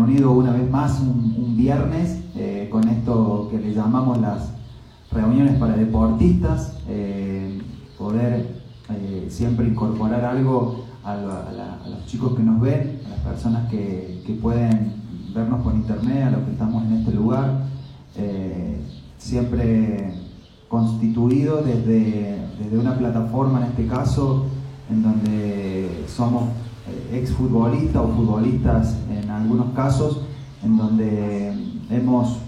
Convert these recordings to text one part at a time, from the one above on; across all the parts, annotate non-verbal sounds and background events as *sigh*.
reunido una vez más un, viernes eh, con esto que le llamamos las reuniones para deportistas, eh, poder eh, siempre incorporar algo a, los chicos que nos ven, a las personas que, que, pueden vernos por internet, a los que estamos en este lugar, siempre constituido desde, desde una plataforma en este caso en donde somos exfutbolistas o futbolistas en algunos casos, en donde hemos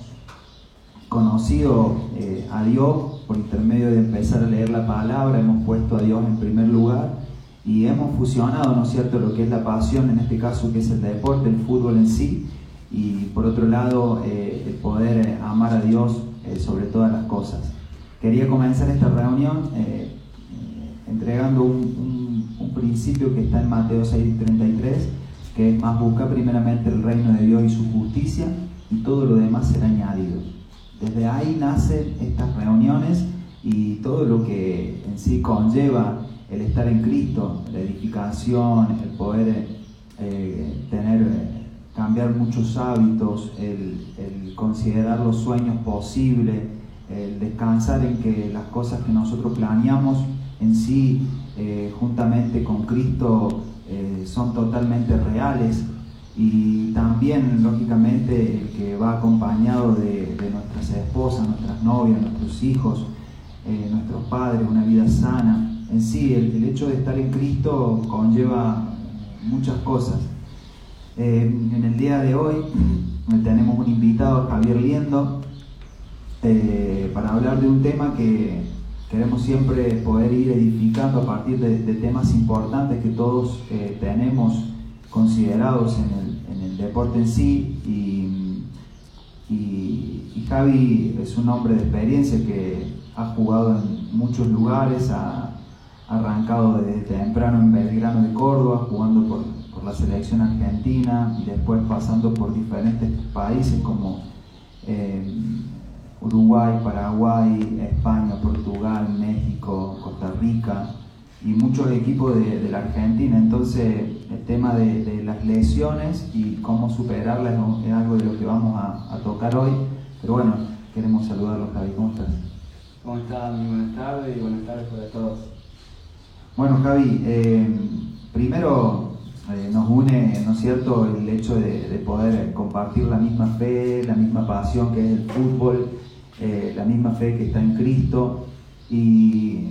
conocido eh, a Dios por intermedio de empezar a leer la palabra, hemos puesto a Dios en primer lugar y hemos fusionado, ¿no cierto?, lo que es la pasión, en este caso que es el deporte, el fútbol en sí, y por otro lado, eh, el poder amar a Dios sobre todas las cosas. Quería comenzar esta reunión entregando un principio que está en Mateo 6:33, que es más busca primeramente el reino de Dios y su justicia y todo lo demás será añadido. Desde ahí nacen estas reuniones y todo lo que en sí conlleva el estar en Cristo, la edificación, el poder eh, tener, cambiar muchos hábitos, el, el considerar los sueños posibles, el descansar en que las cosas que nosotros planeamos en sí eh, juntamente con Cristo eh, son totalmente reales y también lógicamente el que va acompañado de, nuestras esposas, nuestras novias, nuestros hijos, eh, nuestros padres, una vida sana. En sí, el, hecho de estar en Cristo conlleva muchas cosas. en el día de hoy *clears throat* tenemos un invitado, Javier Liendo, para hablar de un tema que Queremos siempre poder ir edificando a partir de, temas importantes que todos eh, tenemos considerados en el, deporte en sí. Y, Javi es un hombre de experiencia que ha jugado en muchos lugares, ha, arrancado desde temprano en Belgrano de Córdoba, jugando por, la selección argentina y después pasando por diferentes países como eh, Uruguay, Paraguay, España, Portugal, México, Costa Rica y muchos equipos de, la Argentina. Entonces el tema de, las lesiones y cómo superarlas es algo de lo que vamos a, tocar hoy. Pero bueno, queremos saludarlos, Javi. ¿Cómo estás? ¿Cómo estás? Muy buenas tardes y buenas tardes para todos. Bueno, Javi, eh, primero eh, nos une, ¿no es cierto?, el hecho de, de, poder compartir la misma fe, la misma pasión que es el fútbol eh, la misma fe que está en Cristo y,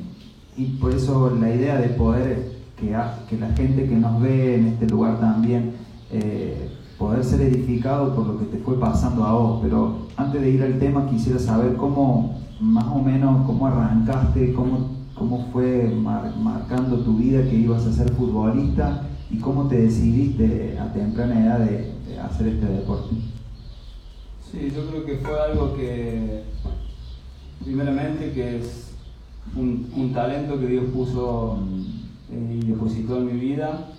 por eso la idea de poder que, que, la gente que nos ve en este lugar también eh, poder ser edificado por lo que te fue pasando a vos. Pero antes de ir al tema quisiera saber cómo, más o menos, cómo arrancaste, cómo, cómo fue marcando tu vida que ibas a ser futbolista y cómo te decidiste a temprana edad de hacer este deporte. Sí, yo creo que fue algo que, primeramente, que es un, talento que Dios puso eh, y depositó en mi vida,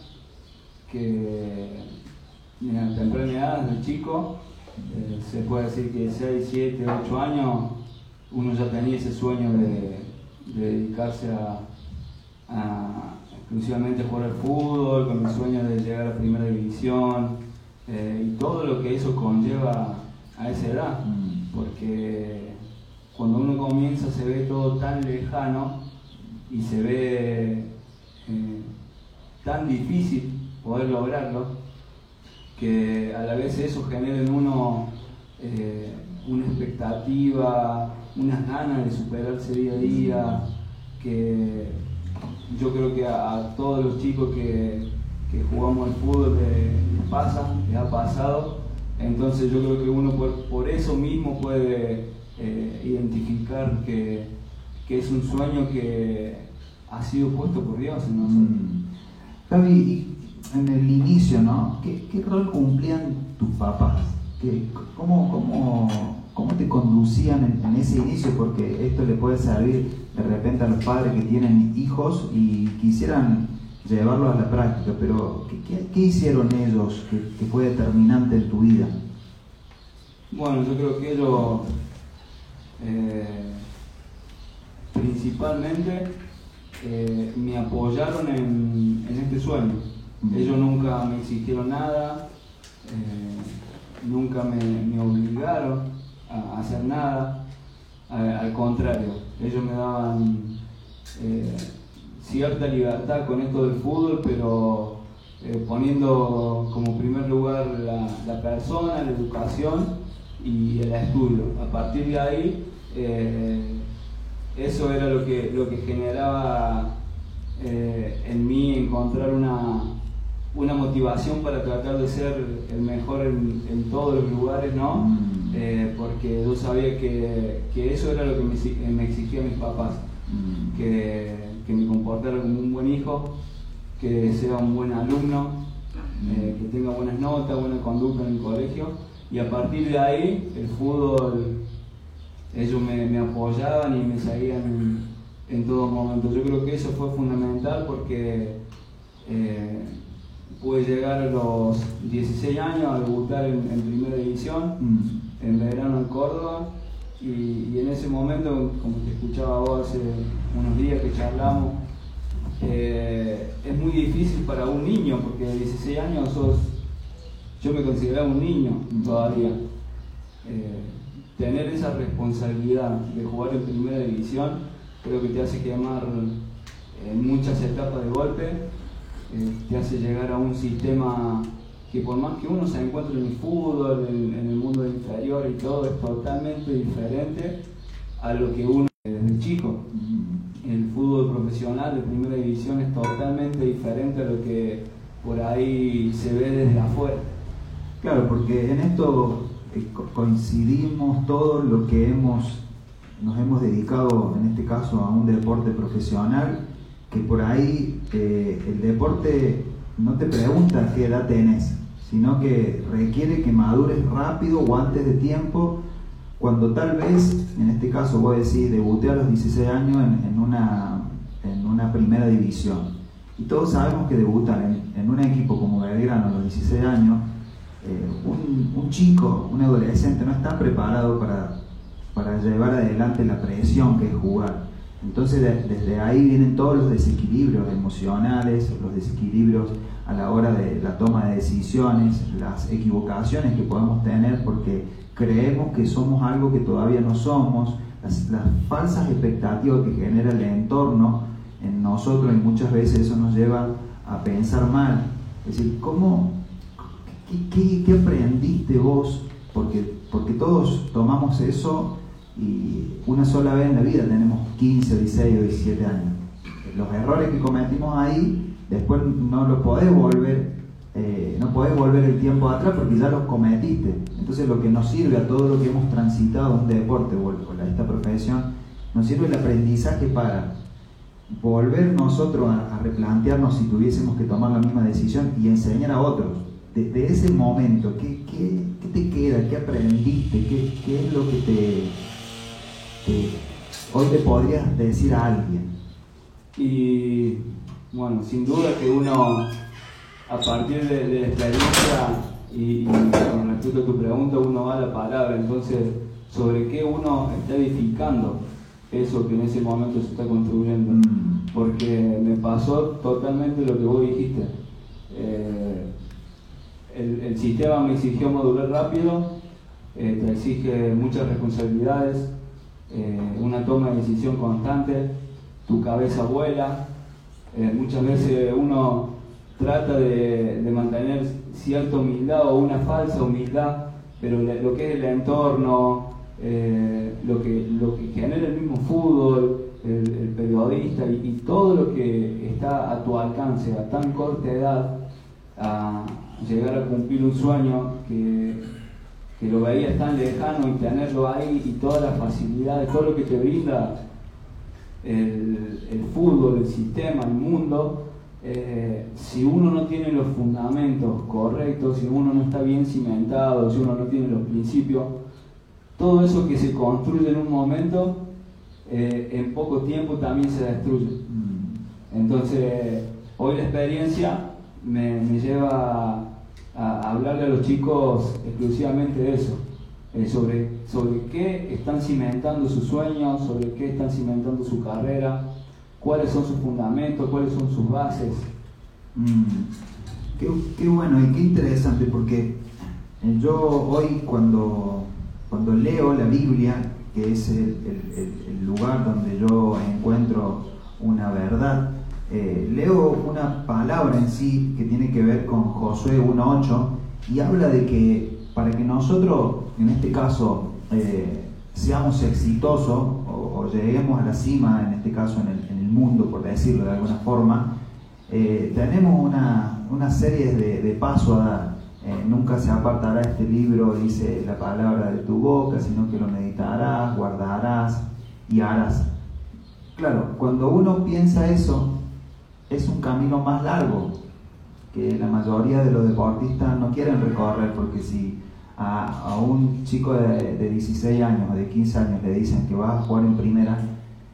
que a temprana edad, desde chico, eh, se puede decir que 6, 7, 8 años, uno ya tenía ese sueño de, dedicarse a, exclusivamente a jugar al fútbol, con el sueño de llegar a primera división eh, y todo lo que eso conlleva a esa edad, porque cuando uno comienza se ve todo tan lejano y se ve eh, tan difícil poder lograrlo, que a la vez eso genera en uno eh, una expectativa, unas ganas de superarse día a día, que yo creo que a, todos los chicos que, jugamos al fútbol les pasa, les ha pasado, entonces yo creo que uno por, eso mismo puede eh, identificar que, es un sueño que ha sido puesto por Dios en. Mm. Javi, en el inicio, ¿no? ¿Qué, rol cumplían tus papás? cómo, cómo, te conducían en, ese inicio? Porque esto le puede servir de repente a los padres que tienen hijos y quisieran llevarlo a la práctica, pero ¿qué, hicieron ellos que, fue determinante en tu vida? Bueno, yo creo que ellos eh, principalmente eh, me apoyaron en, este sueño. Ellos nunca me exigieron nada, eh, nunca me, obligaron a hacer nada, al contrario, ellos me daban cierta libertad con esto del fútbol, pero poniendo como primer lugar la, persona, la educación y el estudio. A partir de ahí, eh, eso era lo que, lo que generaba en mí encontrar una, una motivación para tratar de ser el mejor en, todos los lugares, ¿no? Mm. Eh, porque yo sabía que, eso era lo que me, me exigían mis papás, mm. que, que, me comportara como un buen hijo, que sea un buen alumno, eh, que tenga buenas notas, buena conducta en el colegio, y a partir de ahí el fútbol, ellos me, apoyaban y me seguían en, en todo momento. Yo creo que eso fue fundamental porque... Eh, pude llegar a los 16 años a debutar en, primera división, mm. en verano en Córdoba, y, en ese momento, como te escuchaba vos hace unos días que charlamos, eh, es muy difícil para un niño, porque a 16 años sos, yo me consideraba un niño todavía. Eh, tener esa responsabilidad de jugar en primera división creo que te hace quemar en muchas etapas de golpe eh, te hace llegar a un sistema que por más que uno se encuentre en el fútbol, en, el mundo inferior y todo, es totalmente diferente a lo que uno desde chico. El fútbol profesional de primera división es totalmente diferente a lo que por ahí se ve desde afuera. Claro, porque en esto eh, coincidimos todos los que hemos, nos hemos dedicado, en este caso, a un deporte profesional que por ahí eh, el deporte no te pregunta qué edad tenés, sino que requiere que madures rápido o antes de tiempo, cuando tal vez, en este caso voy a decir, debuté a los 16 años en, una, en una primera división. Y todos sabemos que debutar en, un equipo como Belgrano a los 16 años, eh, un, chico, un adolescente no está preparado para, para llevar adelante la presión que es jugar. Entonces desde ahí vienen todos los desequilibrios emocionales, los desequilibrios a la hora de la toma de decisiones, las equivocaciones que podemos tener porque creemos que somos algo que todavía no somos, las, falsas expectativas que genera el entorno en nosotros y muchas veces eso nos lleva a pensar mal. Es decir, ¿cómo, qué, aprendiste vos? Porque, porque todos tomamos eso y una sola vez en la vida tenemos 15, 16 o 17 años. Los errores que cometimos ahí, después no los podés volver, eh, no podés volver el tiempo atrás porque ya los cometiste. Entonces lo que nos sirve a todo lo que hemos transitado un deporte o a esta profesión, nos sirve el aprendizaje para volver nosotros a, replantearnos si tuviésemos que tomar la misma decisión y enseñar a otros. De, ese momento, ¿qué, ¿qué, te queda? ¿Qué aprendiste? ¿Qué, ¿Qué es lo que te, hoy le podrías decir a alguien? Y bueno, sin duda que uno, a partir de, la experiencia y, con respecto a tu pregunta, uno va a la palabra, entonces, sobre qué uno está edificando eso que en ese momento se está construyendo. Mm. Porque me pasó totalmente lo que vos dijiste. Eh, el, sistema me exigió madurar rápido, te exige muchas responsabilidades, eh, una toma de decisión constante, tu cabeza vuela, eh, muchas veces uno trata de, mantener cierta humildad o una falsa humildad, pero lo que es el entorno, eh, lo, que, lo que genera el mismo fútbol, el, periodista y, todo lo que está a tu alcance a tan corta edad, llegar a cumplir un sueño que que lo veías tan lejano y tenerlo ahí y todas las facilidades, todo lo que te brinda el, fútbol, el sistema, el mundo, eh, si uno no tiene los fundamentos correctos, si uno no está bien cimentado, si uno no tiene los principios, todo eso que se construye en un momento, eh, en poco tiempo también se destruye. Mm. Entonces, hoy la experiencia me, lleva a hablarle a los chicos exclusivamente de eso, eh, sobre, sobre qué están cimentando sus sueños, sobre qué están cimentando su carrera, cuáles son sus fundamentos, cuáles son sus bases. Mm, qué, bueno y qué interesante porque Eh, yo hoy cuando, cuando leo la Biblia, que es el, lugar donde yo encuentro una verdad, eh, leo una palabra en sí que tiene que ver con Josué 1.8 y habla de que para que nosotros, en este caso, eh, seamos exitosos o, lleguemos a la cima, en este caso en el, mundo, por decirlo de alguna forma, tenemos una, una serie de, de pasos a dar. Eh, nunca se apartará este libro, dice la palabra de tu boca, sino que lo meditarás, guardarás y harás. Claro, cuando uno piensa eso, es un camino más largo que la mayoría de los deportistas no quieren recorrer, porque si a, un chico de, 16 años o de 15 años le dicen que va a jugar en primera,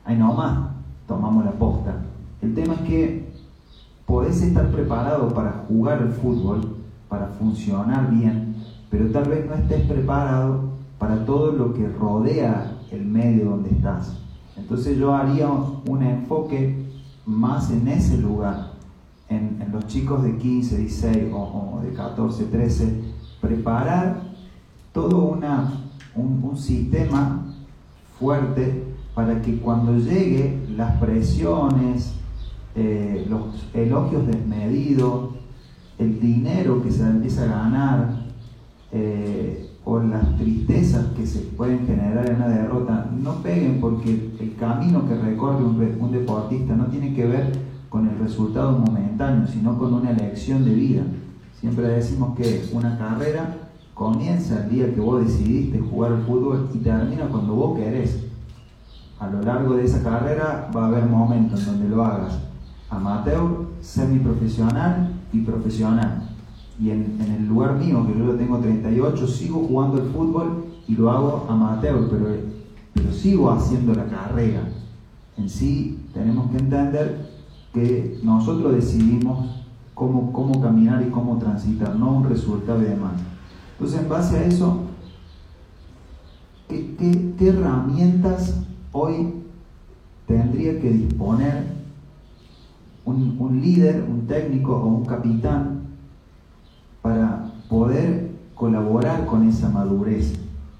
ahí nomás tomamos la posta. El tema es que podés estar preparado para jugar el fútbol, para funcionar bien, pero tal vez no estés preparado para todo lo que rodea el medio donde estás. Entonces yo haría un enfoque más en ese lugar, en, los chicos de 15, 16 o, de 14, 13, preparar todo una, un, sistema fuerte para que cuando llegue las presiones, eh, los elogios desmedidos, el dinero que se empieza a ganar eh, o las tristezas que se pueden generar en una derrota no peguen porque el camino que recorre un, deportista no tiene que ver con el resultado momentáneo, sino con una elección de vida. Siempre decimos que una carrera comienza el día que vos decidiste jugar al fútbol y termina cuando vos querés. A lo largo de esa carrera va a haber momentos en donde lo hagas amateur, semiprofesional y profesional. Y en, el lugar mío, que yo tengo 38, sigo jugando el fútbol y lo hago amateur, pero, pero sigo haciendo la carrera. En sí tenemos que entender que nosotros decidimos cómo, cómo caminar y cómo transitar, no un resultado y demás. Entonces, en base a eso, ¿qué, qué, qué herramientas hoy tendría que disponer un, líder, un técnico o un capitán poder colaborar con esa madurez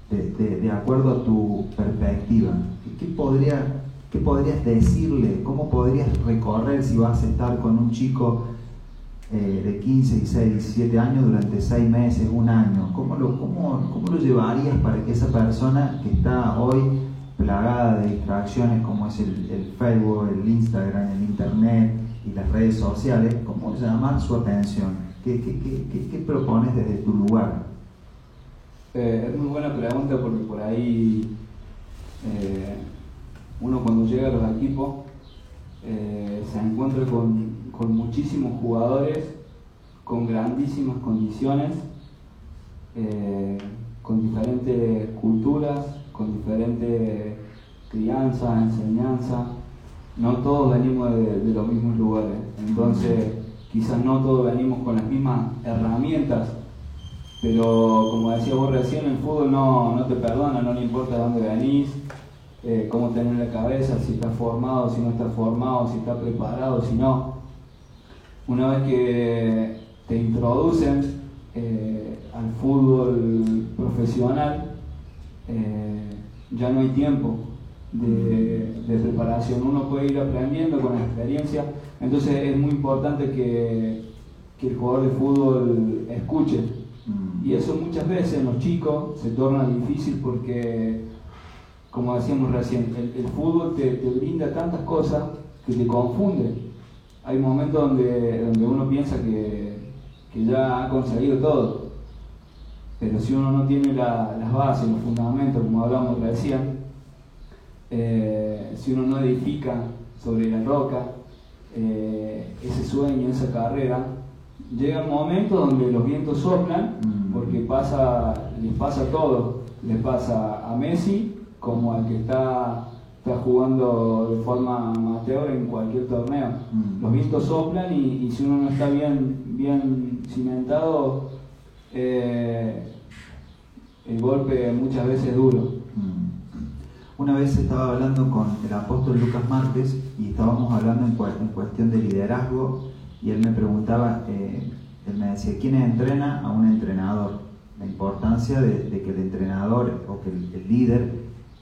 de, acuerdo a tu perspectiva? ¿Qué, podría, ¿Qué podrías decirle? ¿Cómo podrías recorrer si vas a estar con un chico eh, de 15, 16, 17 años durante 6 meses, un año? ¿Cómo lo, cómo, cómo lo llevarías para que esa persona que está hoy plagada de distracciones como es el, el Facebook, el Instagram, el Internet, y las redes sociales, ¿cómo llamar su atención? ¿Qué, qué, qué, qué propones desde tu lugar? Eh, es muy buena pregunta porque por ahí eh, uno cuando llega a los equipos eh, se encuentra con, con, muchísimos jugadores con grandísimas condiciones, con diferentes culturas, con diferentes crianza, enseñanza, no todos venimos de, los mismos lugares, entonces quizás no todos venimos con las mismas herramientas, pero como decía vos recién, el fútbol no, no te perdona, no le importa de dónde venís, eh, cómo tenés la cabeza, si estás formado, si no estás formado, si estás preparado, si no. Una vez que te introducen eh, al fútbol profesional, eh, ya no hay tiempo de, preparación. Uno puede ir aprendiendo con la experiencia, entonces es muy importante que, el jugador de fútbol escuche. Mm. Y eso muchas veces en los chicos se torna difícil porque, como decíamos recién, el, fútbol te, brinda tantas cosas que te confunde. Hay momentos donde, donde uno piensa que, ya ha conseguido todo, pero si uno no tiene las bases, los fundamentos, como hablamos recién, eh, si uno no edifica sobre la roca eh, ese sueño, esa carrera, llega un momento donde los vientos soplan, mm. porque pasa, les pasa todo, les pasa a Messi como al que está, está jugando de forma amateur en cualquier torneo. Mm. Los vientos soplan y, si uno no está bien, bien cimentado, eh, el golpe muchas veces es duro. Una vez estaba hablando con el apóstol Lucas Márquez y estábamos hablando en, cuestión de liderazgo y él me preguntaba, eh, él me decía, ¿quién entrena a un entrenador? importancia de, que el entrenador o que el, líder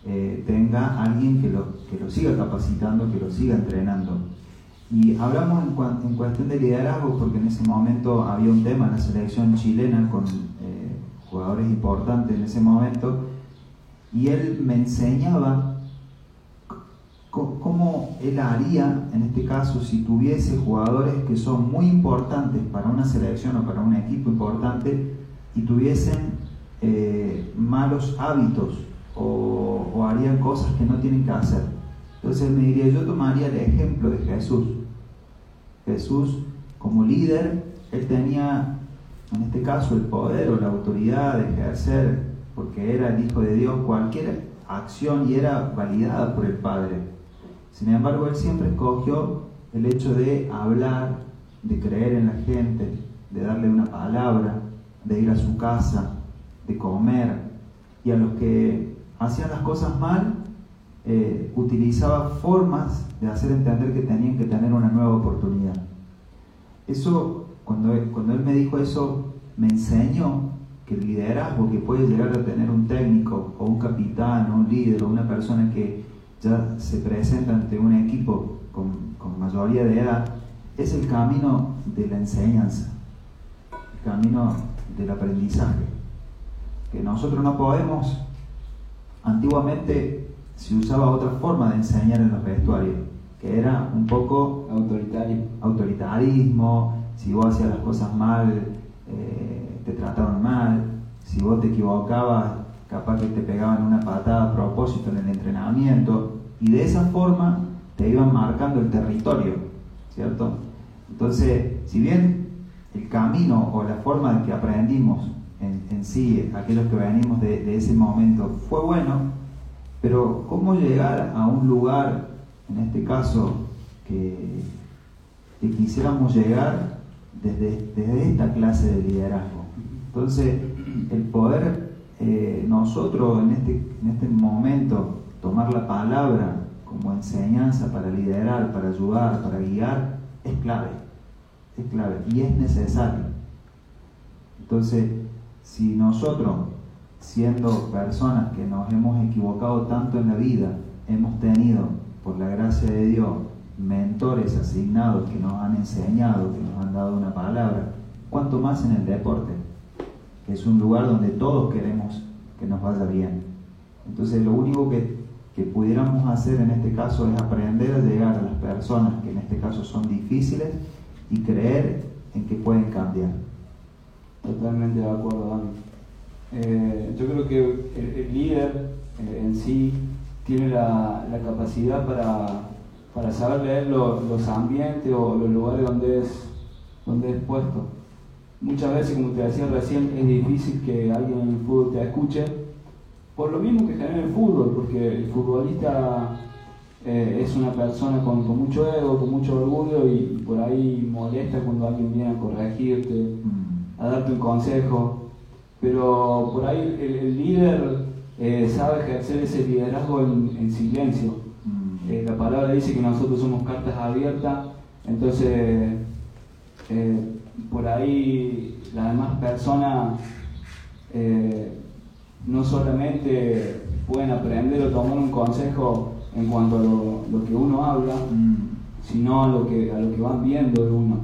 eh, tenga alguien que lo, que lo siga capacitando, que lo siga entrenando. Y hablamos en, en, cuestión de liderazgo porque en ese momento había un tema en la selección chilena con eh, jugadores importantes en ese momento y él me enseñaba cómo él haría en este caso si tuviese jugadores que son muy importantes para una selección o para un equipo importante y tuviesen eh, malos hábitos o, o harían cosas que no tienen que hacer. Entonces me diría, yo tomaría el ejemplo de Jesús Jesús como líder, él tenía en este caso el poder o la autoridad de ejercer, porque era el Hijo de Dios, cualquier acción y era validada por el Padre. Sin embargo, él siempre escogió el hecho de hablar, de creer en la gente, de darle una palabra, de ir a su casa, de comer, y a los que hacían las cosas mal, eh, utilizaba formas de hacer entender que tenían que tener una nueva oportunidad. Eso, cuando, cuando él me dijo eso, me enseñó que el liderazgo que puede llegar a tener un técnico o un capitán o un líder o una persona que ya se presenta ante un equipo con, con mayoría de edad es el camino de la enseñanza, el camino del aprendizaje. Que nosotros no podemos, antiguamente se usaba otra forma de enseñar en los vestuarios, que era un poco autoritario. autoritarismo, si vos hacías las cosas mal, eh, te trataban mal, si vos te equivocabas, capaz que te pegaban una patada a propósito en el entrenamiento, y de esa forma te iban marcando el territorio, ¿cierto? Entonces, si bien el camino o la forma en que aprendimos en, sí, aquellos que venimos de, de ese momento, fue bueno, pero ¿cómo llegar a un lugar, en este caso, que, quisiéramos llegar desde, esta clase de liderazgo? Entonces, el poder eh, nosotros en este, en este momento tomar la palabra como enseñanza para liderar, para ayudar, para guiar, es clave, es clave y es necesario. Entonces, si nosotros siendo personas que nos hemos equivocado tanto en la vida, hemos tenido, por la gracia de Dios, mentores asignados que nos han enseñado, que nos han dado una palabra, cuanto más en el deporte, es un lugar donde todos queremos que nos vaya bien. Entonces lo único que, que pudiéramos hacer en este caso es aprender a llegar a las personas que en este caso son difíciles y creer en que pueden cambiar. Totalmente de acuerdo, Dani. Eh, yo creo que el, líder eh, en sí tiene la, capacidad para, saber leer los ambientes o los lugares donde es, donde es puesto. Muchas veces, como te decía recién, es difícil que alguien en el fútbol te escuche, por lo mismo que genera el fútbol, porque el futbolista eh, es una persona con, mucho ego, con mucho orgullo y, por ahí molesta cuando alguien viene a corregirte, mm. a darte un consejo pero por ahí el, líder eh, sabe ejercer ese liderazgo en, silencio. Mm. Eh, la palabra dice que nosotros somos cartas abiertas, entonces eh, por ahí las demás personas no solamente pueden aprender o tomar un consejo en cuanto a lo, que uno habla, mm. sino a lo, que, a lo que van viendo de uno,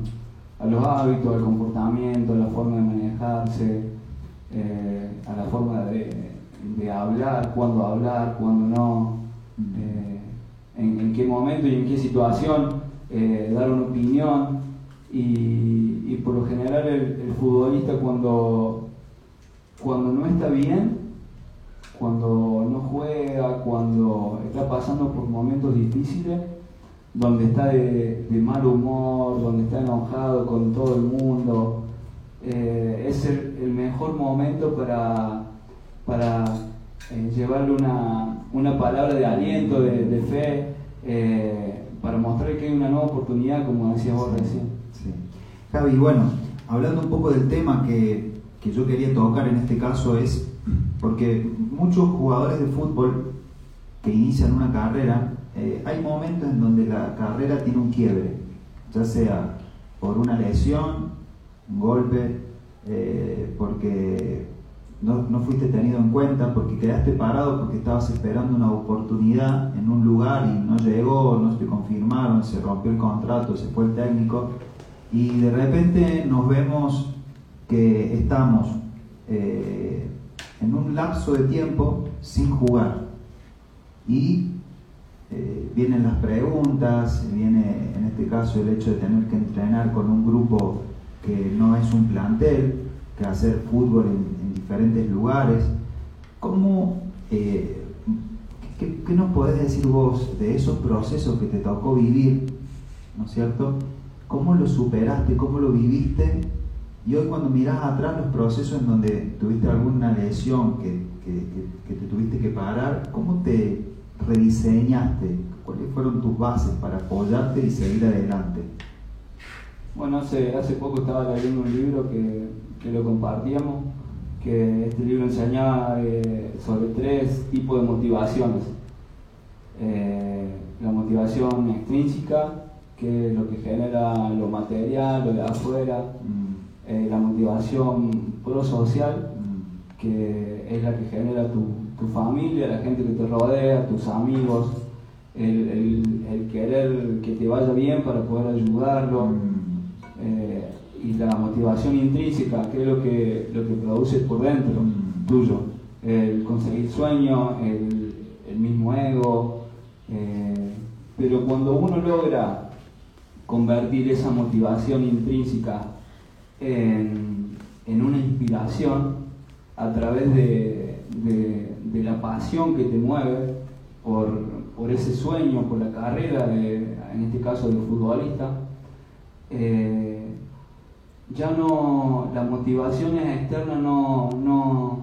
a los hábitos, al comportamiento, a la forma de manejarse, eh, a la forma de, hablar, cuándo hablar, cuándo no, eh, en, qué momento y en qué situación eh, dar una opinión. Y, por lo general el, futbolista cuando, cuando no está bien, cuando no juega, cuando está pasando por momentos difíciles, donde está de, mal humor, donde está enojado con todo el mundo, eh, es el, mejor momento para, para eh, llevarle una, palabra de aliento, de, fe, eh, para mostrar que hay una nueva oportunidad, como decías vos recién. Javi, bueno, hablando un poco del tema que, yo quería tocar en este caso es porque muchos jugadores de fútbol que inician una carrera, hay momentos en donde la carrera tiene un quiebre, ya sea por una lesión, un golpe, eh, porque no, no, fuiste tenido en cuenta porque quedaste parado porque estabas esperando una oportunidad en un lugar y no llegó, no te confirmaron, se rompió el contrato, se fue el técnico y de repente nos vemos que estamos eh, en un lapso de tiempo sin jugar y eh, vienen las preguntas, viene en este caso el hecho de tener que entrenar con un grupo que no es un plantel, que hacer fútbol en, diferentes lugares. ¿Cómo, eh, qué, qué, nos podés decir vos de esos procesos que te tocó vivir, ¿no es cierto? ¿Cómo lo superaste, cómo lo viviste? Y hoy cuando mirás atrás los procesos en donde tuviste alguna lesión que, que, que te tuviste que parar, ¿cómo te rediseñaste? ¿Cuáles fueron tus bases para apoyarte y seguir adelante? Bueno, hace, hace poco estaba leyendo un libro que, que lo compartíamos, que este libro enseñaba eh, sobre tres tipos de motivaciones. Eh, la motivación extrínseca, que es lo que genera lo material, lo de afuera, mm. eh, la motivación prosocial, mm. que es la que genera tu, tu, familia, la gente que te rodea, tus amigos, el, el, el querer que te vaya bien para poder ayudarlo. Mm. Eh, y la motivación intrínseca, que es lo que, lo que produces por dentro tuyo, el conseguir sueño, el, el mismo ego, eh, pero cuando uno logra convertir esa motivación intrínseca en, en una inspiración a través de, de, la pasión que te mueve por, por, ese sueño, por la carrera, de, en este caso de futbolista, eh, ya no, las motivaciones externas no, no,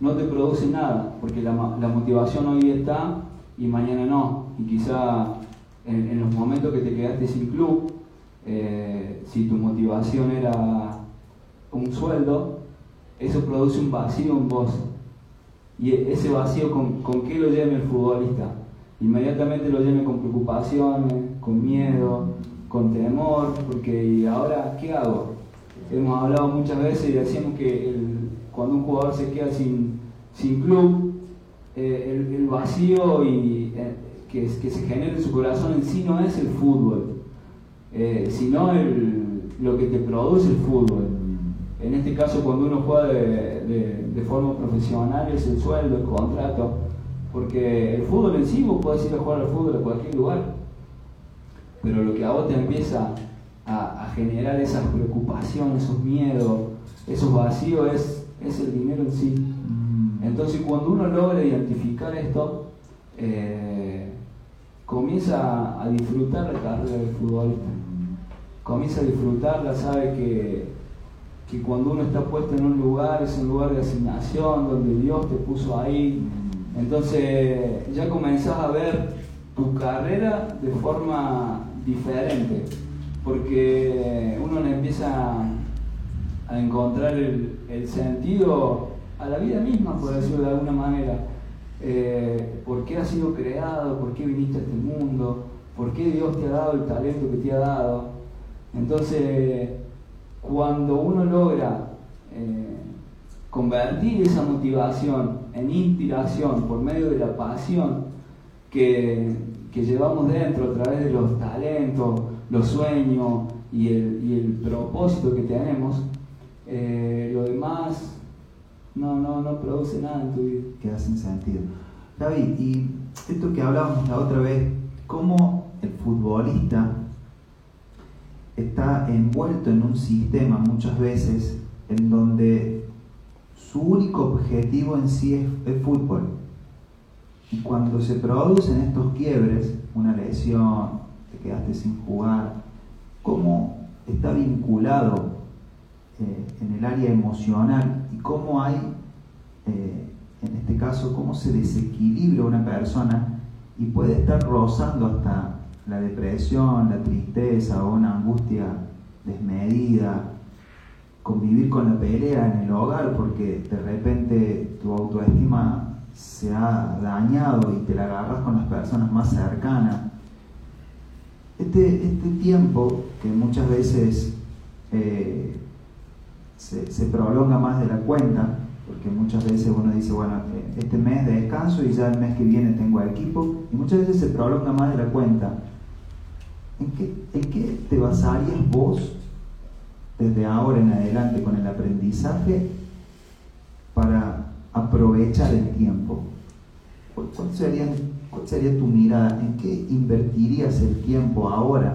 no te producen nada, porque la, la, motivación hoy está y mañana no. Y quizá en, los momentos que te quedaste sin club, eh, si tu motivación era un sueldo, eso produce un vacío en vos. Y ese vacío, ¿con, con qué lo llena el futbolista? Inmediatamente lo llena con preocupaciones, con miedo, con temor, porque ¿y ahora qué hago? Hemos hablado muchas veces y decimos que cuando un jugador se queda sin, sin club, eh, el, el, vacío y, eh, que, que, se genera en su corazón en sí no es el fútbol, eh, sino el, lo que te produce el fútbol. En este caso, cuando uno juega de, de, de forma profesional, es el sueldo, el contrato, porque el fútbol en sí, vos podés ir a jugar al fútbol a cualquier lugar, pero lo que a vos te empieza a, a generar esas preocupaciones, esos miedos, esos vacíos, es, es el dinero en sí. Mm. Entonces cuando uno logra identificar esto, eh, comienza a disfrutar la carrera del futbolista. Comienza a disfrutarla, sabe que, que cuando uno está puesto en un lugar, es un lugar de asignación, donde Dios te puso ahí. Entonces ya comenzás a ver tu carrera de forma diferente, porque uno le empieza a encontrar el, el sentido a la vida misma, por decirlo de alguna manera. Eh, ¿Por qué has sido creado? ¿Por qué viniste a este mundo? ¿Por qué Dios te ha dado el talento que te ha dado? Entonces, cuando uno logra eh, convertir esa motivación en inspiración por medio de la pasión que, que llevamos dentro a través de los talentos, los sueños y el, y el propósito que tenemos, eh, lo demás no, no, no produce nada en tu vida. Queda sin sentido. David, y esto que hablábamos la otra vez, cómo el futbolista está envuelto en un sistema muchas veces en donde su único objetivo en sí es el fútbol y cuando se producen estos quiebres, una lesión, te quedaste sin jugar, ¿cómo está vinculado eh, en el área emocional y cómo hay, eh, en este caso, cómo se desequilibra una persona y puede estar rozando hasta la depresión, la tristeza o una angustia desmedida, convivir con la pelea en el hogar porque de repente tu autoestima se ha dañado y te la agarras con las personas más cercanas. Este, este tiempo que muchas veces eh, se, prolonga más de la cuenta, porque muchas veces uno dice, bueno, eh, este mes de descanso y ya el mes que viene tengo equipo, y muchas veces se prolonga más de la cuenta. ¿En qué, ¿En qué te basarías vos desde ahora en adelante con el aprendizaje para aprovechar el tiempo? ¿Cuál sería, cuál sería tu mirada? ¿En qué invertirías el tiempo ahora?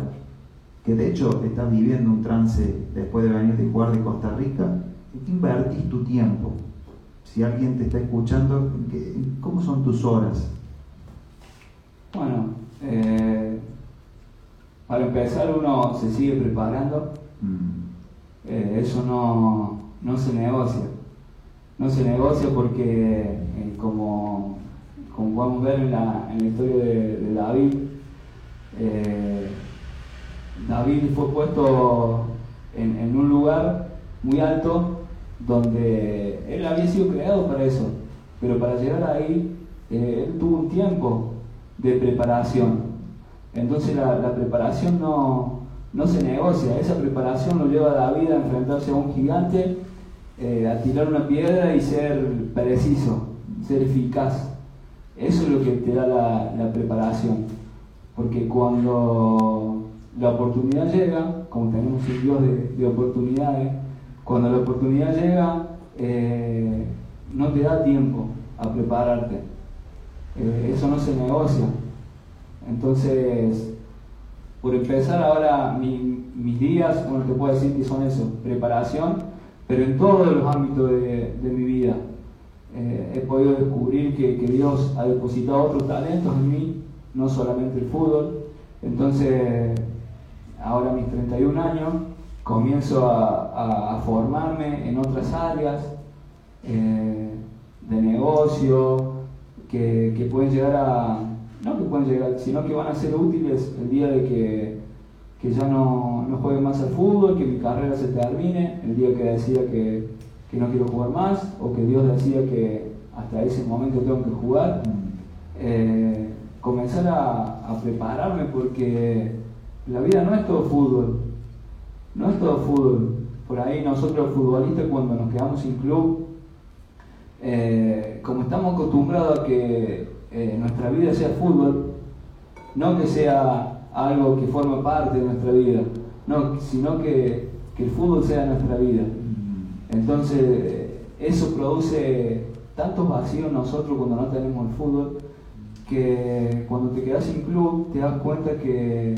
Que de hecho estás viviendo un trance después de venir de jugar de Costa Rica. ¿En qué invertís tu tiempo? Si alguien te está escuchando, ¿cómo son tus horas? Bueno, eh, para empezar uno se sigue preparando. Mm. Eh, eso no, no, se negocia. No se negocia porque, eh, como, como podemos ver en la, en la historia de, David, David fue puesto en, un lugar muy alto donde él había sido creado para eso, pero para llegar ahí eh, él tuvo un tiempo de preparación. Entonces la, preparación no, se negocia, esa preparación lo lleva a David a enfrentarse a un gigante, eh, a tirar una piedra y ser preciso, ser eficaz. Eso es lo que te da la, preparación, porque cuando la oportunidad llega, como tenemos un Dios de, de oportunidades, cuando la oportunidad llega, eh, no te da tiempo a prepararte. Eh, eso no se negocia. Entonces, por empezar ahora mis días, bueno, te puedo decir que son eso, preparación, pero en todos los ámbitos de, mi vida. Eh, he podido descubrir que, Dios ha depositado otros talentos en mí, no solamente el fútbol. Entonces, ahora mis 31 años, comienzo a, formarme en otras áreas eh, de negocio que, pueden llegar a, no que pueden llegar, sino que van a ser útiles el día de que, ya no, no, juegue más al fútbol, que mi carrera se termine, el día que decida que, no quiero jugar más o que Dios decida que hasta ese momento tengo que jugar. Eh, comenzar a prepararme porque la vida no es todo fútbol, no es todo fútbol. Por ahí nosotros futbolistas cuando nos quedamos sin club, eh, como estamos acostumbrados a que eh, nuestra vida sea fútbol, no que sea algo que forma parte de nuestra vida, no, sino que, que el fútbol sea nuestra vida. Entonces, eso produce tantos vacíos en nosotros cuando no tenemos el fútbol, que cuando te quedas sin club te das cuenta que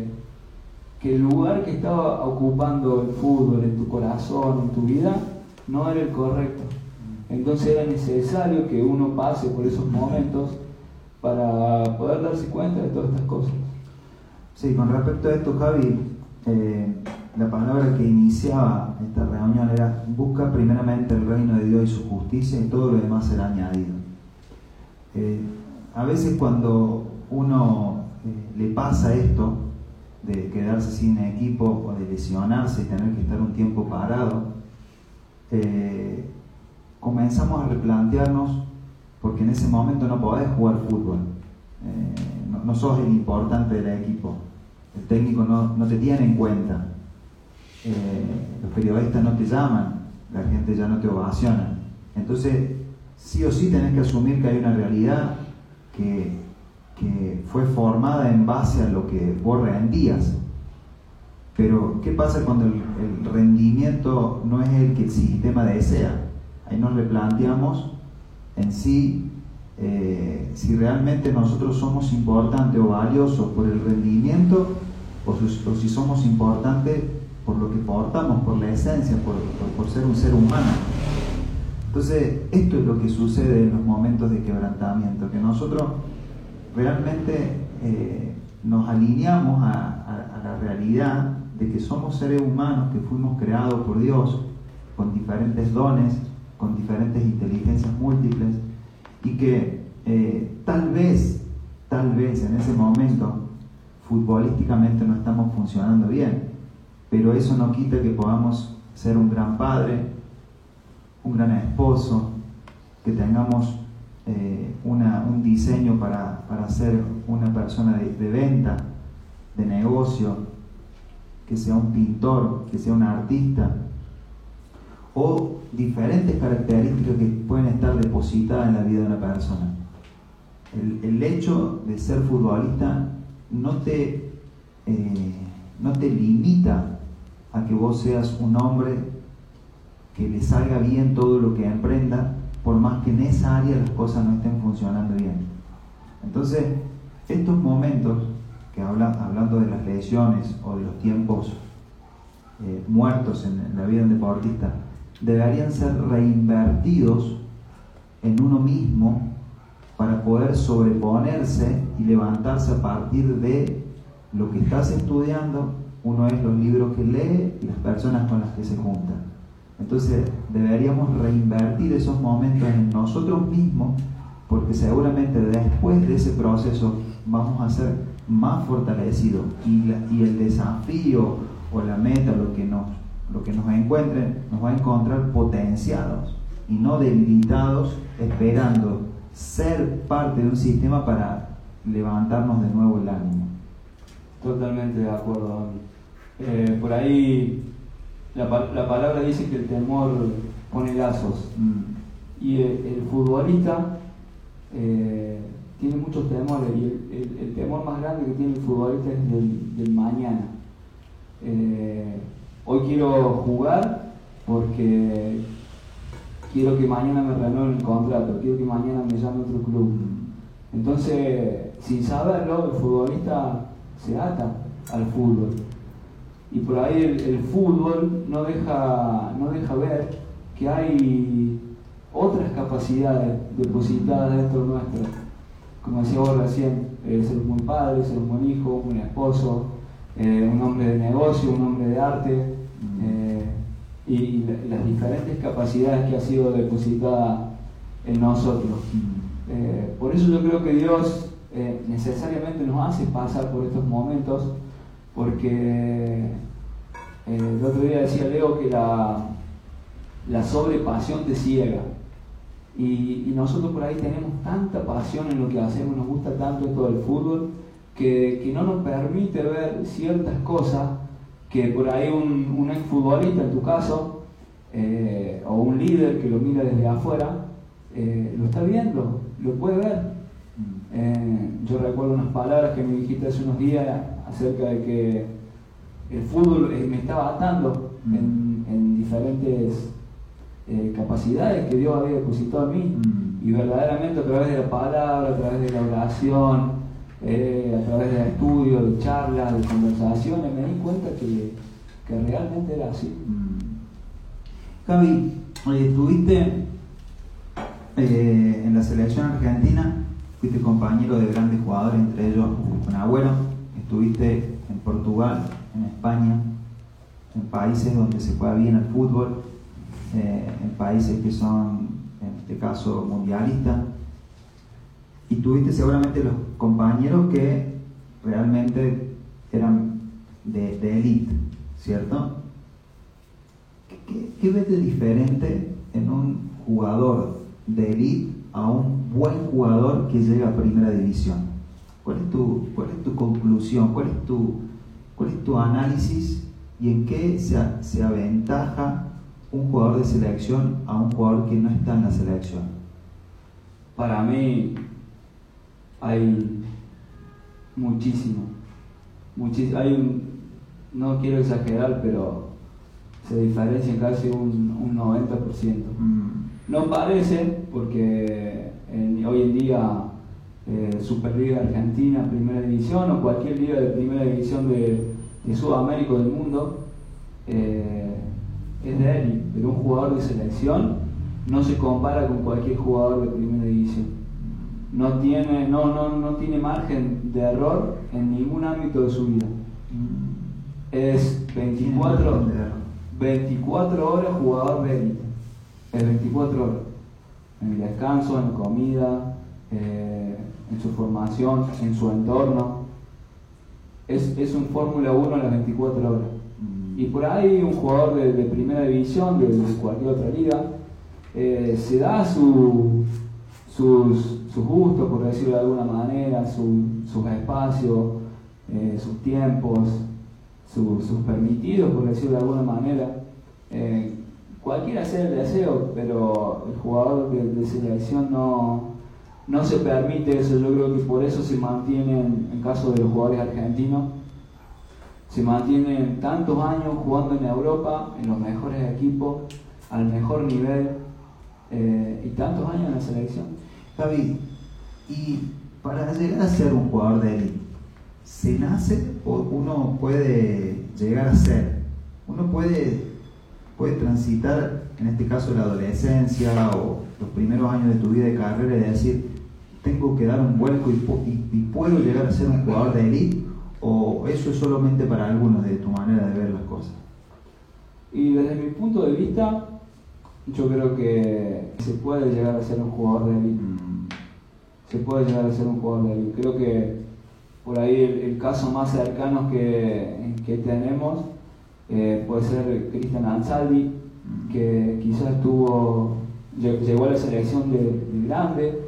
que el lugar que estaba ocupando el fútbol en tu corazón, en tu vida, no era el correcto. Entonces era necesario que uno pase por esos momentos para poder darse cuenta de todas estas cosas. Sí, con respecto a esto, Javi, eh, la palabra que iniciaba esta reunión era busca primeramente el reino de Dios y su justicia y todo lo demás será añadido. Eh, a veces cuando uno eh, le pasa esto, de quedarse sin equipo o de lesionarse y tener que estar un tiempo parado, eh, comenzamos a replantearnos, porque en ese momento no podés jugar fútbol, eh, no, sos el importante del equipo, el técnico no, te tiene en cuenta, eh, los periodistas no te llaman, la gente ya no te ovaciona. Entonces, sí o sí tenés que asumir que hay una realidad que que fue formada en base a lo que vos rendías. Pero, ¿qué pasa cuando el, rendimiento no es el que el sistema desea? Ahí nos replanteamos en sí eh, si realmente nosotros somos importantes o valiosos por el rendimiento o, si, somos importantes por lo que portamos, por la esencia, por, por ser un ser humano. Entonces, esto es lo que sucede en los momentos de quebrantamiento, que nosotros realmente eh, nos alineamos a, la realidad de que somos seres humanos que fuimos creados por Dios con diferentes dones, con diferentes inteligencias múltiples y que eh, tal vez, tal vez en ese momento futbolísticamente no estamos funcionando bien, pero eso no quita que podamos ser un gran padre, un gran esposo, que tengamos eh, un diseño para, ser una persona de, venta, de negocio, que sea un pintor, que sea un artista, o diferentes características que pueden estar depositadas en la vida de una persona. El, el hecho de ser futbolista no te, eh, no te limita a que vos seas un hombre que le salga bien todo lo que emprenda, por más que en esa área las cosas no estén funcionando bien. Entonces, estos momentos, que hablan, hablando de las lesiones o de los tiempos eh, muertos en, la vida del deportista, deberían ser reinvertidos en uno mismo para poder sobreponerse y levantarse a partir de lo que estás estudiando. Uno es los libros que lee y las personas con las que se junta. Entonces deberíamos reinvertir esos momentos en nosotros mismos porque seguramente después de ese proceso vamos a ser más fortalecidos y, y el desafío o la meta, lo que nos, lo que nos encuentre, nos va a encontrar potenciados y no debilitados esperando ser parte de un sistema para levantarnos de nuevo el ánimo. Totalmente de acuerdo. Eh, por ahí la, la, palabra dice que el temor pone lazos. Mm. Y el, futbolista eh, tiene muchos temores y el, el, temor más grande que tiene el futbolista es del, del mañana. Eh, hoy quiero jugar porque quiero que mañana me renueven el contrato, quiero que mañana me llame otro club. Entonces, sin saberlo, el futbolista se ata al fútbol. Y por ahí el, fútbol no deja, no deja ver que hay otras capacidades depositadas dentro nuestro. Como decía vos recién, eh, ser un buen padre, ser un buen hijo, un buen esposo, eh, un hombre de negocio, un hombre de arte, eh, y, las diferentes capacidades que ha sido depositada en nosotros. Por eso yo creo que Dios necesariamente nos hace pasar por estos momentos, porque el otro día decía Leo que la, la sobrepasión te ciega. Y, y, nosotros por ahí tenemos tanta pasión en lo que hacemos, nos gusta tanto esto del fútbol, que, no nos permite ver ciertas cosas que por ahí un, un exfutbolista, en tu caso, eh, o un líder que lo mira desde afuera, eh, lo está viendo, lo puede ver. Mm. Eh, yo recuerdo unas palabras que me dijiste hace unos días acerca de que el fútbol me estaba atando mm. en, en, diferentes capacidades que Dios había depositado en mí. Mm. Y verdaderamente a través de la palabra, a través de la oración, eh, a través de estudios, de charlas, de conversaciones, me di cuenta que, realmente era así. Mm. Javi, estuviste eh, en la selección argentina, fuiste compañero de grandes jugadores, entre ellos con Agüero, estuviste en Portugal, en España, en países donde se juega bien el fútbol, eh, en países que son, en este caso, mundialistas y tuviste seguramente los compañeros que realmente eran de, de élite, ¿cierto? ¿Qué, ves de diferente en un jugador de élite a un buen jugador que llega a primera división? ¿Cuál es tu, cuál es tu conclusión? ¿Cuál es tu, cuál es tu análisis? ¿Y en qué se, se aventaja un jugador de selección a un jugador que no está en la selección? Para mí, hay muchísimo. hay un, no quiero exagerar, pero se diferencia casi un, un 90%. Mm. No parece, porque hoy en día eh, Superliga Argentina, Primera División o cualquier liga de Primera División de, Sudamérica del mundo eh, es de él, pero un jugador de selección no se compara con cualquier jugador de Primera División no tiene, no, no, no tiene margen de error en ningún ámbito de su vida. Es 24, 24 horas jugador de élite. Es 24 horas. En el descanso, en la comida, eh, en su formación, en su entorno. Es, es un Fórmula 1 a las 24 horas. Mm. Y por ahí un jugador de, primera división, de, cualquier otra liga, eh, se da su, sus, sus gustos, por decirlo de alguna manera, sus espacios, eh, sus tiempos, sus permitidos, por decirlo de alguna manera, eh, cualquiera sea el deseo, pero el jugador de, selección no, no se permite eso. Yo creo que por eso se mantiene, en caso de los jugadores argentinos, se mantienen tantos años jugando en Europa, en los mejores equipos, al mejor nivel, eh, y tantos años en la selección. Javi, y para llegar a ser un jugador de élite, ¿se nace o uno puede llegar a ser? Uno puede, puede transitar, en este caso, la adolescencia o los primeros años de tu vida de carrera y decir, tengo que dar un vuelco y, y puedo llegar a ser un jugador de élite ¿O eso es solamente para algunos de tu manera de ver las cosas? Y desde mi punto de vista, yo creo que se puede llegar a ser un jugador de élite. Mm. Se puede llegar a ser un jugador de élite. Creo que por ahí el, caso más cercano que, que tenemos eh, puede ser Cristian Ansaldi, mm. que quizás tuvo, llegó a la selección de, de grande,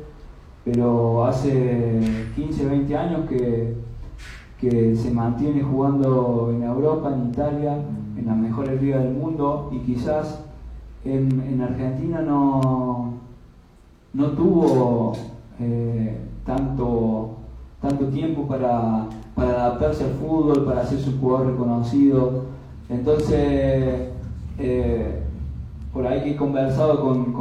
pero hace 15, 20 años que que se mantiene jugando en Europa, en Italia, en las mejores ligas del mundo y quizás en, Argentina no, no tuvo eh, tanto, tanto tiempo para, adaptarse al fútbol, para hacerse un jugador reconocido. Entonces, eh, por ahí que he conversado con,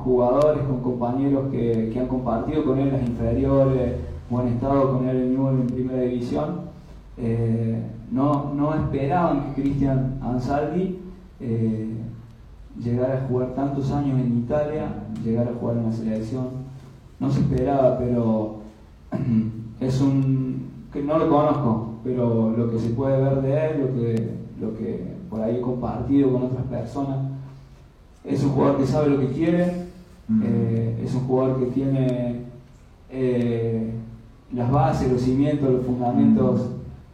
jugadores, con compañeros que, han compartido con él las inferiores, o han estado con él en Newell en primera división, eh, no, no, esperaban que Cristian Ansaldi eh, llegara a jugar tantos años en Italia, llegara a jugar en la selección. No se esperaba, pero *clears throat* es un que no lo conozco, pero lo que se puede ver de él, lo que, lo que por ahí he compartido con otras personas, es un jugador que sabe lo que quiere, eh, es un jugador que tiene las bases, los cimientos, los fundamentos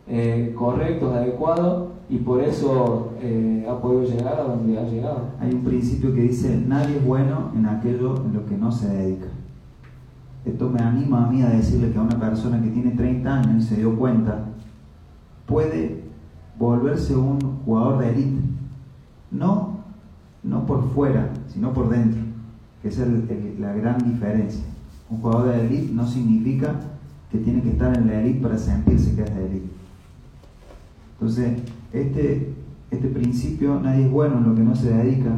eh, correctos, adecuados, y por eso eh, ha podido llegar a donde ha llegado. Hay un principio que dice, nadie es bueno en aquello en lo que no se dedica. Esto me anima a mí a decirle que a una persona que tiene 30 años y se dio cuenta, puede volverse un jugador de élite. No, no por fuera, sino por dentro, que es la gran diferencia. Un jugador de élite no significa que tiene que estar en la élite para sentirse que es de élite. Entonces, este, este principio, nadie es bueno en lo que no se dedica,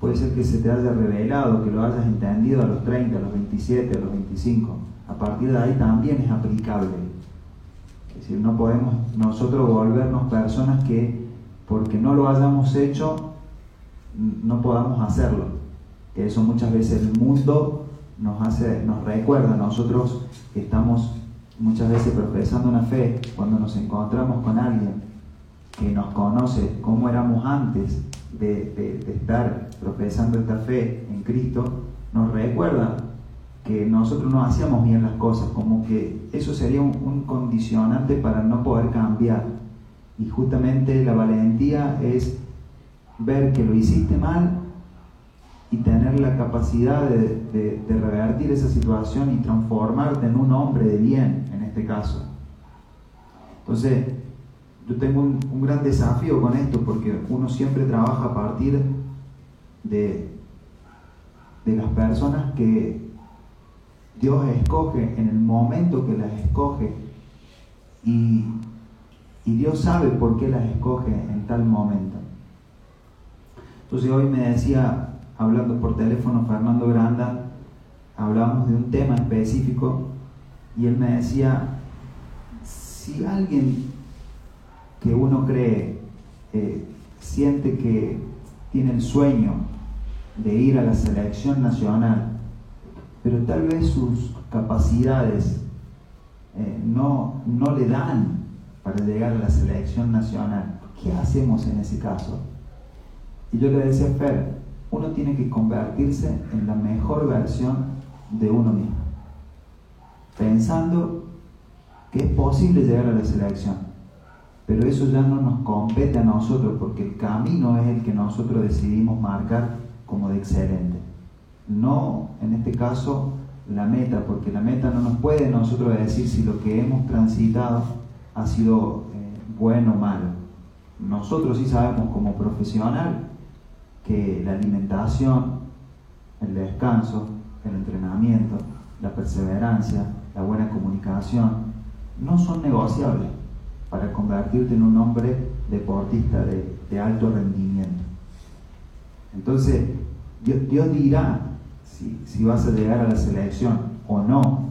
puede ser que se te haya revelado, que lo hayas entendido a los 30, a los 27, a los 25. A partir de ahí también es aplicable. Es decir, no podemos nosotros volvernos personas que porque no lo hayamos hecho, no podamos hacerlo. Que eso muchas veces el mundo nos hace, nos recuerda nosotros que estamos muchas veces profesando una fe, cuando nos encontramos con alguien que nos conoce cómo éramos antes de, estar profesando esta fe en Cristo, nos recuerda que nosotros no hacíamos bien las cosas, como que eso sería un condicionante para no poder cambiar. Y justamente la valentía es ver que lo hiciste mal y tener la capacidad de, revertir esa situación y transformarte en un hombre de bien, en este caso. Entonces, yo tengo un, gran desafío con esto porque uno siempre trabaja a partir de, de las personas que Dios escoge en el momento que las escoge y, y Dios sabe por qué las escoge en tal momento. Entonces hoy me decía hablando por teléfono Fernando Granda, hablábamos de un tema específico y él me decía, si alguien que uno cree eh, siente que tiene el sueño de ir a la selección nacional, pero tal vez sus capacidades eh, no, no le dan para llegar a la selección nacional, ¿qué hacemos en ese caso? Y yo le decía, Fer, uno tiene que convertirse en la mejor versión de uno mismo, pensando que es posible llegar a la selección. Pero eso ya no nos compete a nosotros porque el camino es el que nosotros decidimos marcar como de excelente. No, en este caso, la meta, porque la meta no nos puede nosotros decir si lo que hemos transitado ha sido eh, bueno o malo. Nosotros sí sabemos como profesional que la alimentación, el descanso, el entrenamiento, la perseverancia, la buena comunicación, no son negociables para convertirte en un hombre deportista de, alto rendimiento. Entonces, Dios, dirá si, vas a llegar a la selección o no,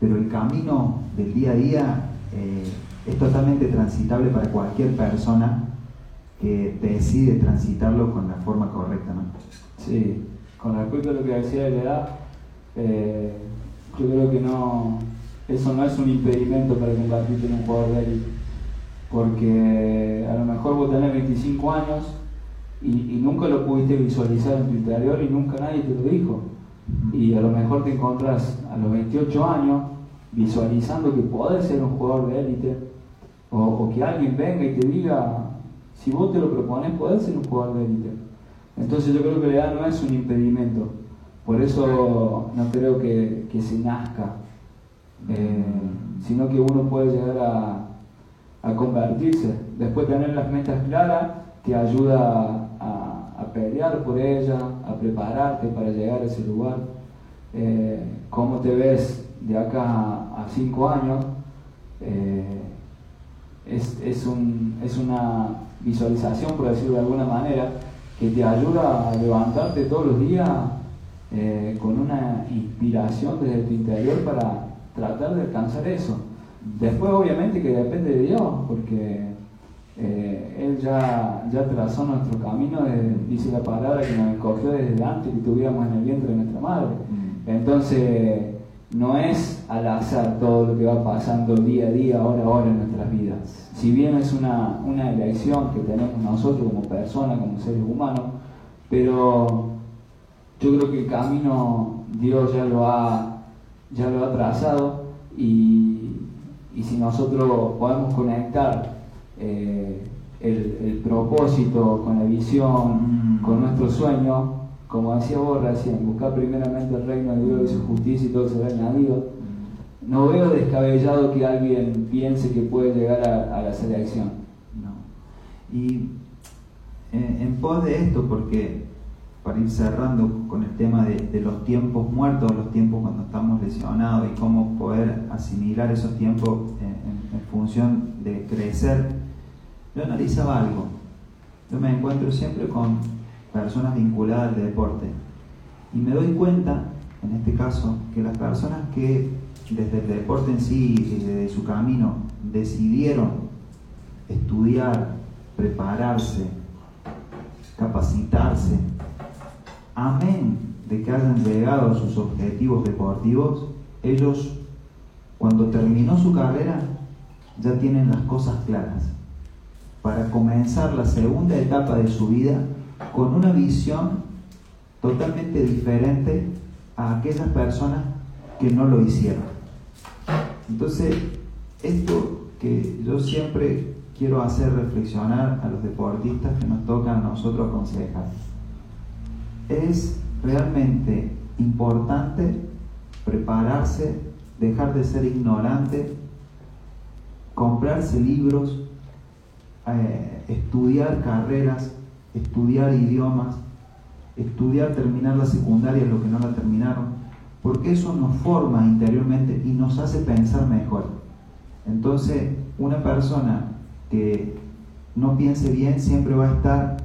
pero el camino del día a día eh, es totalmente transitable para cualquier persona que decide transitarlo con la forma correcta. ¿no? Sí, con respecto a lo que decía de la edad, eh, yo creo que no, eso no es un impedimento para convertirte en un jugador de élite, porque a lo mejor vos tenés 25 años y, nunca lo pudiste visualizar en tu interior y nunca nadie te lo dijo. Y a lo mejor te encontrás a los 28 años visualizando que podés ser un jugador de élite, o, o que alguien venga y te diga, si vos te lo propones, podés ser un jugador de élite. Entonces yo creo que la edad no es un impedimento. Por eso no creo que, se nazca, eh, sino que uno puede llegar a, convertirse. Después tener las metas claras te ayuda a, pelear por ellas, a prepararte para llegar a ese lugar. Eh, ¿Cómo te ves de acá a, cinco años? Eh, es, es, un, es una visualización, por decirlo de alguna manera, que te ayuda a levantarte todos los días eh, con una inspiración desde tu interior para tratar de alcanzar eso. Después obviamente que depende de Dios, porque eh, Él ya, ya trazó nuestro camino, dice la palabra que nos escogió desde antes que tuviéramos en el vientre de nuestra madre. Mm. Entonces, no es al azar todo lo que va pasando día a día, hora a hora en nuestras vidas. Si bien es una, una elección que tenemos nosotros como personas, como seres humanos, pero yo creo que el camino Dios ya lo ha, ya lo ha trazado y, si nosotros podemos conectar eh, el, el, propósito con la visión, mm. con nuestro sueño, como decía vos recién, buscar primeramente el reino de Dios y su justicia y todo será añadido. No veo descabellado que alguien piense que puede llegar a, la selección. No. Y eh, en, pos de esto, porque para ir cerrando con el tema de, los tiempos muertos, los tiempos cuando estamos lesionados y cómo poder asimilar esos tiempos en función de crecer, yo analizaba algo. Yo me encuentro siempre con personas vinculadas al deporte. Y me doy cuenta, en este caso, que las personas que desde el deporte en sí, desde su camino, decidieron estudiar, prepararse, capacitarse, amén de que hayan llegado a sus objetivos deportivos, ellos cuando terminó su carrera ya tienen las cosas claras para comenzar la segunda etapa de su vida con una visión totalmente diferente a aquellas personas que no lo hicieron. Entonces, esto que yo siempre quiero hacer reflexionar a los deportistas que nos toca a nosotros aconsejar, es realmente importante prepararse, dejar de ser ignorante, comprarse libros, eh, estudiar carreras estudiar idiomas, estudiar, terminar la secundaria, lo que no la terminaron, porque eso nos forma interiormente y nos hace pensar mejor. Entonces, una persona que no piense bien siempre va a estar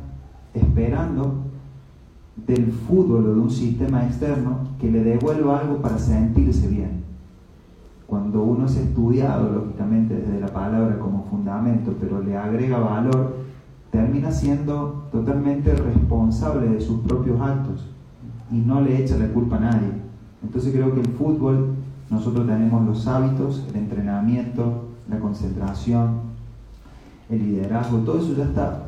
esperando del fútbol o de un sistema externo que le devuelva algo para sentirse bien. Cuando uno es estudiado, lógicamente desde la palabra como fundamento, pero le agrega valor, termina siendo totalmente responsable de sus propios actos y no le echa la culpa a nadie. Entonces creo que el fútbol, nosotros tenemos los hábitos, el entrenamiento, la concentración, el liderazgo, todo eso ya está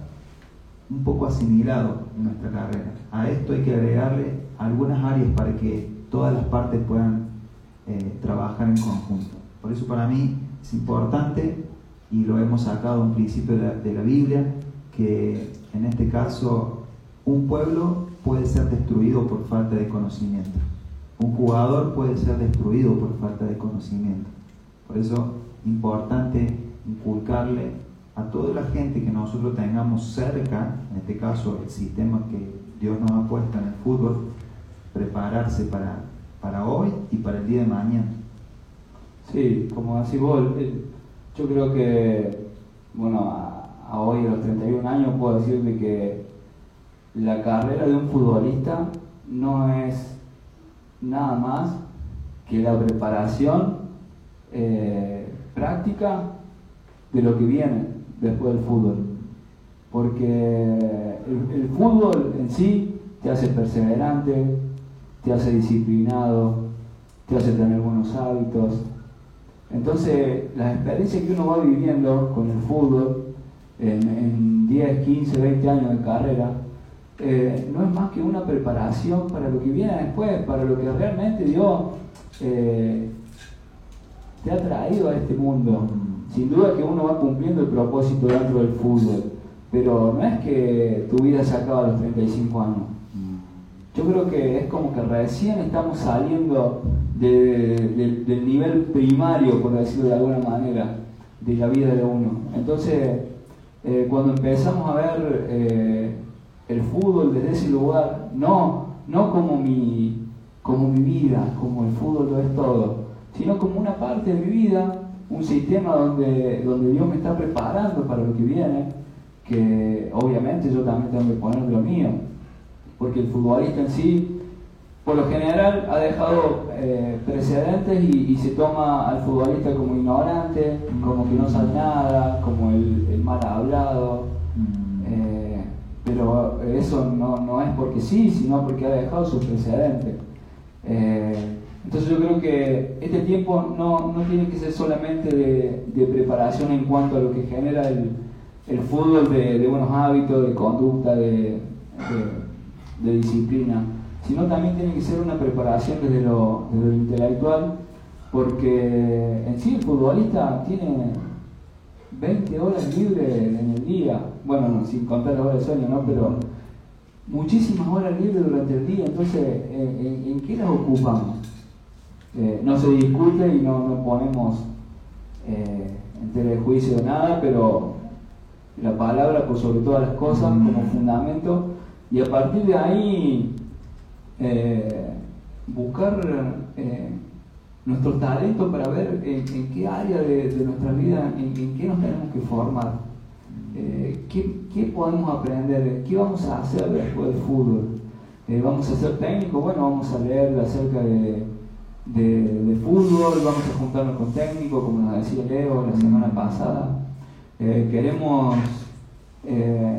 un poco asimilado en nuestra carrera. A esto hay que agregarle algunas áreas para que todas las partes puedan eh, trabajar en conjunto. Por eso para mí es importante, y lo hemos sacado un principio de la Biblia, que en este caso un pueblo puede ser destruido por falta de conocimiento. Un jugador puede ser destruido por falta de conocimiento. Por eso es importante inculcarle a toda la gente que nosotros tengamos cerca, en este caso el sistema que Dios nos ha puesto en el fútbol prepararse para, para hoy y para el día de mañana. Sí, como así vos, yo creo que, bueno, a, hoy, a los 31 años, puedo decirte que la carrera de un futbolista no es nada más que la preparación eh, práctica de lo que viene después del fútbol. Porque el, fútbol en sí te hace perseverante, te hace disciplinado, te hace tener buenos hábitos. Entonces, las experiencias que uno va viviendo con el fútbol en, 10, 15, 20 años de carrera, eh, no es más que una preparación para lo que viene después, para lo que realmente Dios eh, te ha traído a este mundo. Sin duda que uno va cumpliendo el propósito dentro del fútbol, pero no es que tu vida se acaba a los 35 años. Yo creo que es como que recién estamos saliendo del nivel primario, por decirlo de alguna manera, de la vida de uno. Entonces, eh, cuando empezamos a ver eh, el fútbol desde ese lugar, no, no como mi, como mi vida, como el fútbol lo es todo, sino como una parte de mi vida, un sistema donde, donde Dios me está preparando para lo que viene, que obviamente yo también tengo que poner lo mío, porque el futbolista en sí, por lo general, ha dejado eh, precedentes y, se toma al futbolista como ignorante, como que no sabe nada, como el, mal hablado, mm. eh, pero eso no, no, es porque sí, sino porque ha dejado sus precedentes. Eh, entonces yo creo que este tiempo no, tiene que ser solamente de, preparación en cuanto a lo que genera el, fútbol de, buenos hábitos, de conducta, de, disciplina, sino también tiene que ser una preparación desde lo, intelectual, porque en sí el futbolista tiene 20 horas libres en el día, bueno, sin contar las horas de sueño, ¿no? Pero muchísimas horas libres durante el día, entonces, en qué las ocupamos? Eh, no se discute y no, ponemos eh, en telejuicio nada, pero la palabra por sobre todas las cosas mm. como fundamento y a partir de ahí eh, buscar nuestro talento para ver en, qué área de, nuestra vida, en, qué nos tenemos que formar, qué, qué, podemos aprender, qué vamos a hacer después del fútbol. ¿Vamos a ser técnicos? Bueno, vamos a leer acerca de de, fútbol, vamos a juntarnos con técnicos, como nos decía Leo la semana pasada. Eh, queremos eh,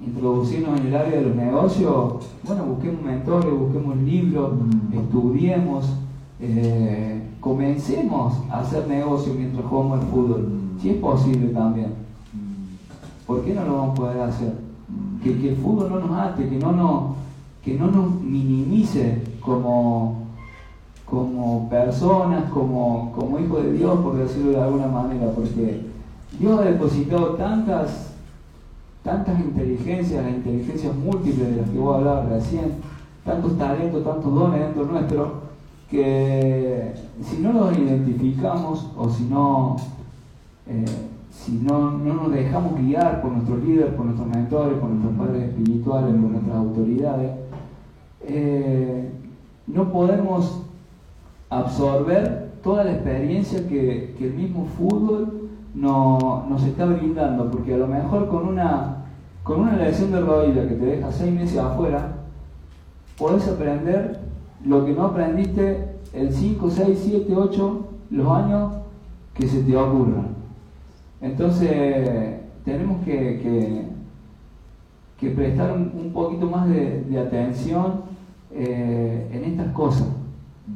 introducirnos en el área de los negocios, bueno, busquemos mentores, busquemos libros, mm. estudiemos, eh, comencemos a hacer negocios mientras jugamos al fútbol, mm. si es posible también. Mm. ¿Por qué no lo vamos a poder hacer? Que, que el fútbol no nos ate, que no nos, que no nos minimice como como personas, como, como hijos de Dios, por decirlo de alguna manera, porque Dios ha depositado tantas, tantas inteligencias, las inteligencias múltiples de las que voy a hablar recién, tantos talentos, tantos dones dentro nuestro, que si no los identificamos o si no, eh, si no, no, nos dejamos guiar por nuestros líderes, por nuestros mentores, por nuestros padres espirituales, por nuestras autoridades, eh, no podemos absorber toda la experiencia que, el mismo fútbol nos está brindando, porque a lo mejor con una, con una lesión de rodilla que te deja seis meses afuera, podés aprender lo que no aprendiste en 5, 6, 7, 8 los años que se te ocurran. Entonces, tenemos que, que, prestar un, poquito más de, atención eh, en estas cosas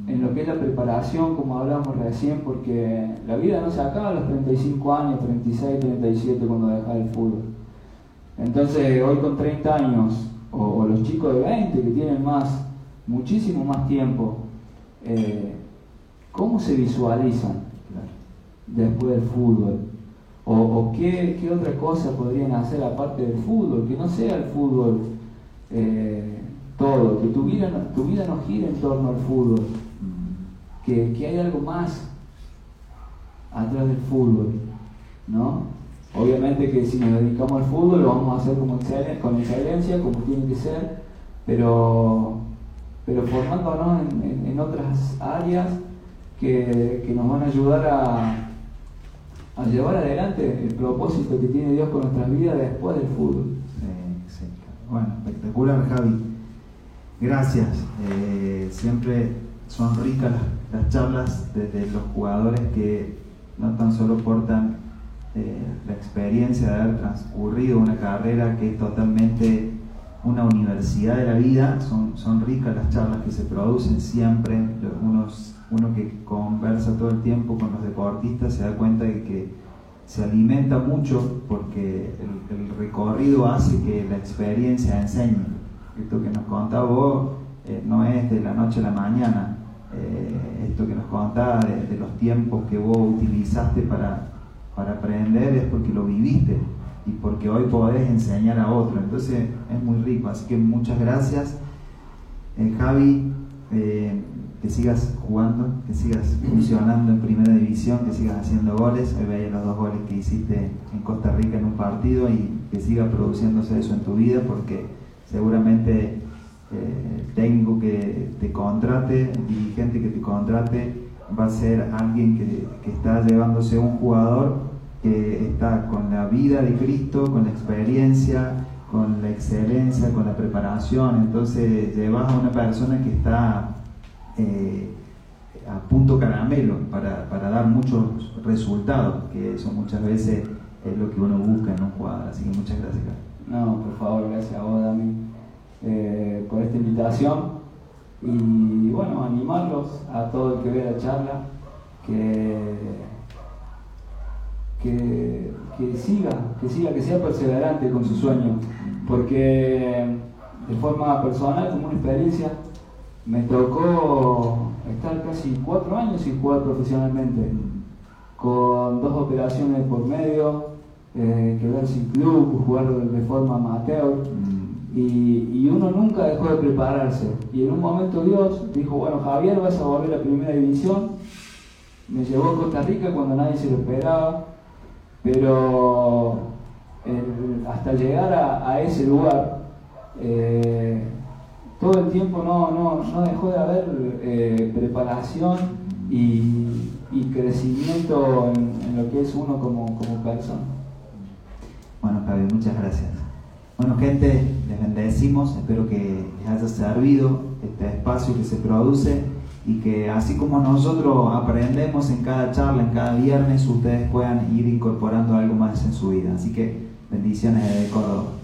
en lo que es la preparación, como hablamos recién, porque la vida no se acaba a los 35 años, 36, 37 cuando dejas el fútbol. Entonces, hoy con 30 años, o, los chicos de 20 que tienen más, muchísimo más tiempo, eh, ¿cómo se visualizan después del fútbol? ¿O, qué, otra cosa podrían hacer aparte del fútbol? Que no sea el fútbol eh, todo, que tu vida, tu vida no gire en torno al fútbol que, hay algo más atrás del fútbol, ¿no? Obviamente que si nos dedicamos al fútbol lo vamos a hacer como con excelencia, como tiene que ser, pero, pero formándonos en, en, otras áreas que, que, nos van a ayudar a, a llevar adelante el propósito que tiene Dios con nuestras vidas después del fútbol. Bueno, espectacular Javi. Gracias. Eh, siempre son ricas las, charlas desde los jugadores que no tan solo portan eh, la experiencia de haber transcurrido una carrera que es totalmente una universidad de la vida, son, son ricas las charlas que se producen siempre, uno que conversa todo el tiempo con los deportistas se da cuenta de que se alimenta mucho porque el, recorrido hace que la experiencia enseñe. Esto que nos contaba vos eh, no es de la noche a la mañana, eh, esto que nos contaba de, los tiempos que vos utilizaste para, para aprender es porque lo viviste y porque hoy podés enseñar a otro. Entonces es muy rico. Así que muchas gracias. Eh, Javi, eh, que sigas jugando, que sigas funcionando en primera división, que sigas haciendo goles. Hoy veía los dos goles que hiciste en Costa Rica en un partido y que siga produciéndose eso en tu vida porque seguramente eh, técnico que te contrate, el dirigente que te contrate, va a ser alguien que, que está llevándose un jugador que está con la vida de Cristo, con la experiencia, con la excelencia, con la preparación. Entonces llevas a una persona que está eh, a punto caramelo para, dar muchos resultados, que eso muchas veces es lo que uno busca en un jugador. Así que muchas gracias. No, por favor, gracias a vos, Dami, eh, por esta invitación. Y bueno, animarlos a todo el que vea la charla, que que, siga, que siga, que sea perseverante con su sueño, porque de forma personal, como una experiencia, me tocó estar casi cuatro años sin jugar profesionalmente, con dos operaciones por medio, eh, quedar sin club, jugar de forma amateur, y, y, uno nunca dejó de prepararse. Y en un momento Dios dijo, bueno, Javier, vas a volver a primera división, me llevó a Costa Rica cuando nadie se lo esperaba, pero hasta llegar a, ese lugar, eh, todo el tiempo no, no, dejó de haber eh, preparación y, crecimiento en, lo que es uno como, como persona. Bueno, Javi, muchas gracias. Bueno, gente, les bendecimos, espero que les haya servido este espacio que se produce y que así como nosotros aprendemos en cada charla, en cada viernes, ustedes puedan ir incorporando algo más en su vida. Así que bendiciones de Córdoba.